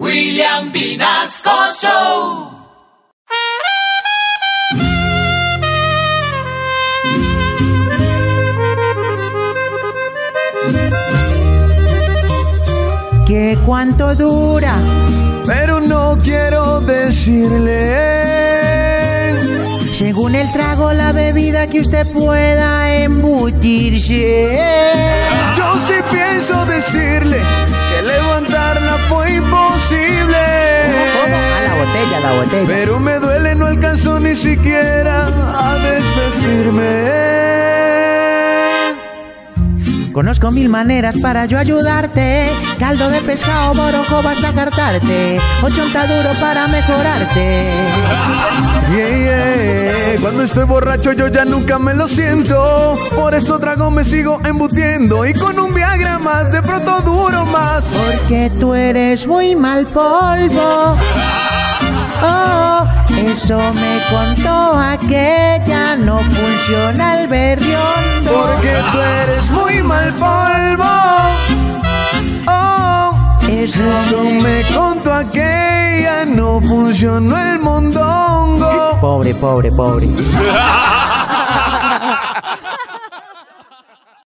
William Vinasco Show. ¿Qué cuánto dura? pero no quiero decirle. Según el trago, la bebida que usted pueda embutirse. Yo sí pienso decirle botella. Pero me duele, no alcanzó ni siquiera a desvestirme. Conozco mil maneras para yo ayudarte. Caldo de pescado, borojo vas a cartarte. duro para mejorarte. Yeah, yeah. Cuando estoy borracho yo ya nunca me lo siento. Por eso trago me sigo embutiendo. Y con un Viagra más, de pronto duro más. Porque tú eres muy mal polvo. Eso me contó aquella, no funciona el berriondo. Porque tú eres muy mal polvo. Oh, Eso eso me contó aquella, no funcionó el mondongo. Pobre, pobre, pobre.